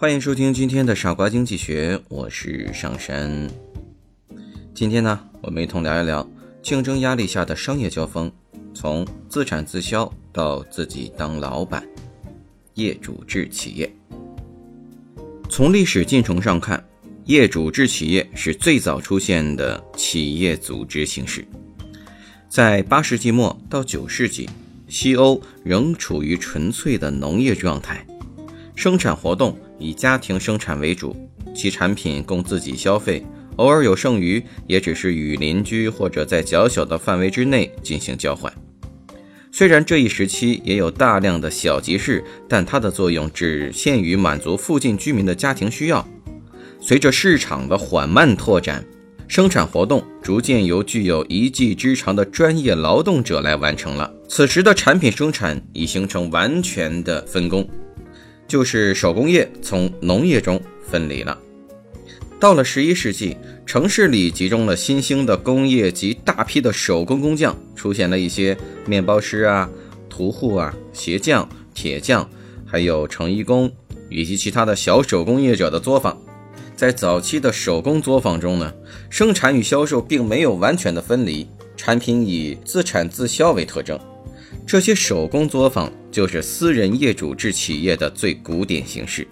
欢迎收听今天的傻瓜经济学，我是上山。今天呢，我们一同聊一聊竞争压力下的商业交锋，从自产自销到自己当老板，业主制企业。从历史进程上看，业主制企业是最早出现的企业组织形式。在八世纪末到九世纪，西欧仍处于纯粹的农业状态，生产活动。以家庭生产为主，其产品供自己消费，偶尔有剩余，也只是与邻居或者在较小的范围之内进行交换。虽然这一时期也有大量的小集市，但它的作用只限于满足附近居民的家庭需要。随着市场的缓慢拓展，生产活动逐渐由具有一技之长的专业劳动者来完成了。此时的产品生产已形成完全的分工。就是手工业从农业中分离了。到了十一世纪，城市里集中了新兴的工业及大批的手工工匠，出现了一些面包师啊、屠户啊、鞋匠、铁匠，还有成衣工以及其他的小手工业者的作坊。在早期的手工作坊中呢，生产与销售并没有完全的分离，产品以自产自销为特征。这些手工作坊就是私人业主制企业的最古典形式。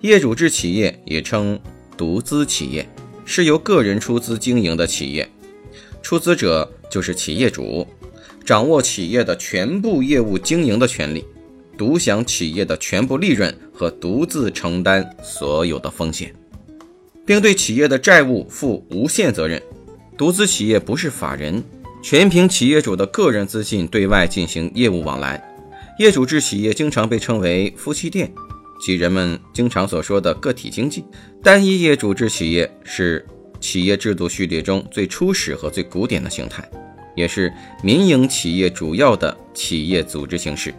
业主制企业也称独资企业，是由个人出资经营的企业。出资者就是企业主，掌握企业的全部业务经营的权利，独享企业的全部利润和独自承担所有的风险，并对企业的债务负无限责任。独资企业不是法人。全凭企业主的个人资信对外进行业务往来，业主制企业经常被称为夫妻店，即人们经常所说的个体经济。单一业主制企业是企业制度序列中最初始和最古典的形态，也是民营企业主要的企业组织形式。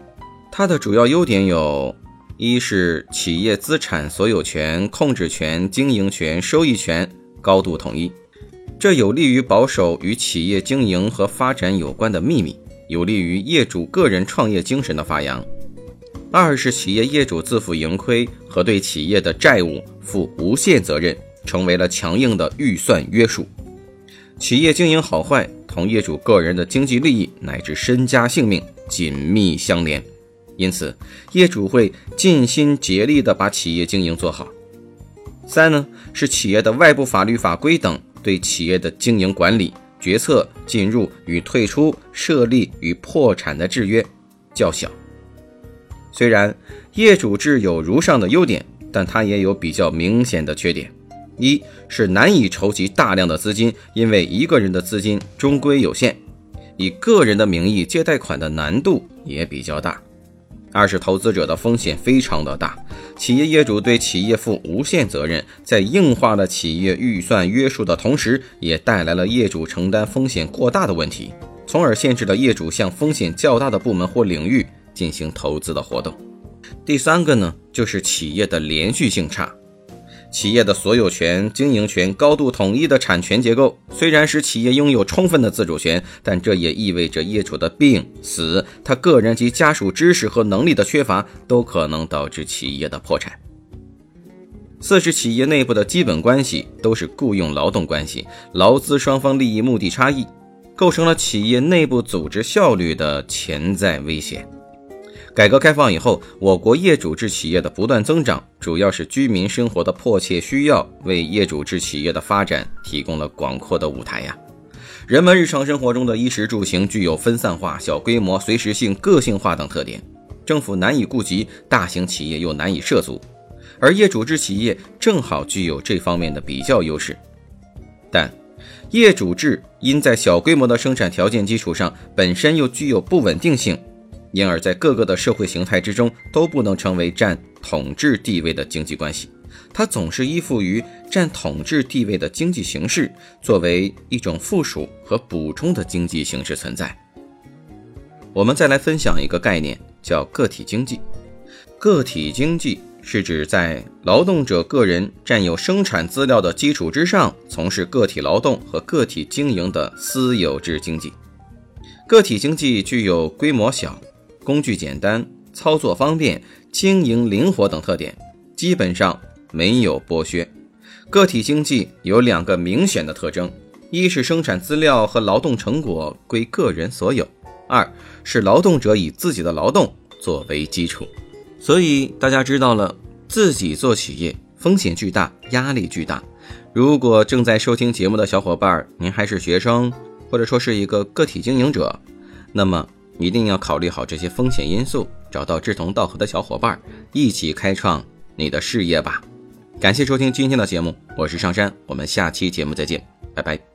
它的主要优点有：一是企业资产所有权、控制权、经营权、收益权高度统一。这有利于保守与企业经营和发展有关的秘密，有利于业主个人创业精神的发扬。二是企业业主自负盈亏和对企业的债务负无限责任，成为了强硬的预算约束。企业经营好坏同业主个人的经济利益乃至身家性命紧密相连，因此业主会尽心竭力地把企业经营做好。三呢，是企业的外部法律法规等。对企业的经营管理、决策、进入与退出、设立与破产的制约较小。虽然业主制有如上的优点，但它也有比较明显的缺点：一是难以筹集大量的资金，因为一个人的资金终归有限；以个人的名义借贷款的难度也比较大。二是投资者的风险非常的大，企业业主对企业负无限责任，在硬化了企业预算约束的同时，也带来了业主承担风险过大的问题，从而限制了业主向风险较大的部门或领域进行投资的活动。第三个呢，就是企业的连续性差。企业的所有权、经营权高度统一的产权结构，虽然使企业拥有充分的自主权，但这也意味着业主的病死，他个人及家属知识和能力的缺乏，都可能导致企业的破产。四是企业内部的基本关系都是雇佣劳动关系，劳资双方利益目的差异，构成了企业内部组织效率的潜在危险。改革开放以后，我国业主制企业的不断增长，主要是居民生活的迫切需要，为业主制企业的发展提供了广阔的舞台呀。人们日常生活中的衣食住行具有分散化、小规模、随时性、个性化等特点，政府难以顾及，大型企业又难以涉足，而业主制企业正好具有这方面的比较优势。但业主制因在小规模的生产条件基础上，本身又具有不稳定性。因而，在各个的社会形态之中，都不能成为占统治地位的经济关系，它总是依附于占统治地位的经济形式，作为一种附属和补充的经济形式存在。我们再来分享一个概念，叫个体经济。个体经济是指在劳动者个人占有生产资料的基础之上，从事个体劳动和个体经营的私有制经济。个体经济具有规模小、工具简单、操作方便、经营灵活等特点，基本上没有剥削。个体经济有两个明显的特征：一是生产资料和劳动成果归个人所有；二是劳动者以自己的劳动作为基础。所以大家知道了，自己做企业风险巨大，压力巨大。如果正在收听节目的小伙伴，您还是学生。或者说是一个个体经营者，那么一定要考虑好这些风险因素，找到志同道合的小伙伴，一起开创你的事业吧。感谢收听今天的节目，我是上山，我们下期节目再见，拜拜。